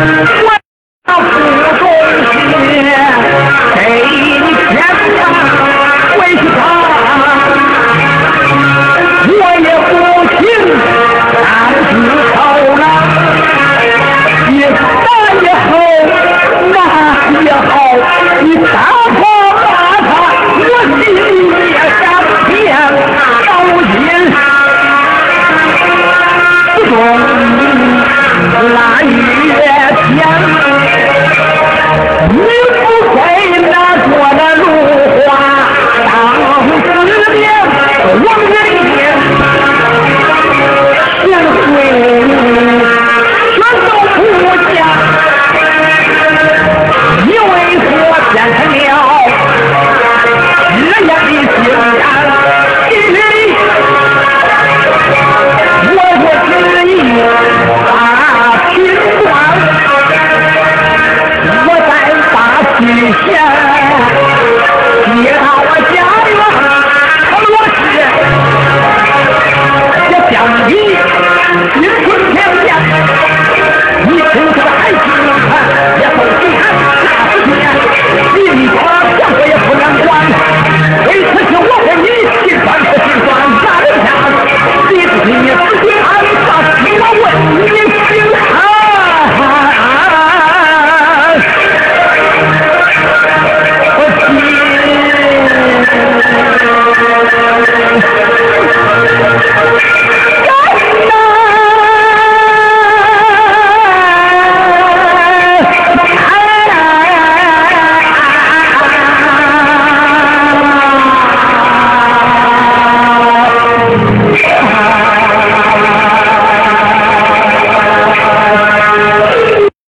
Yeah. You, you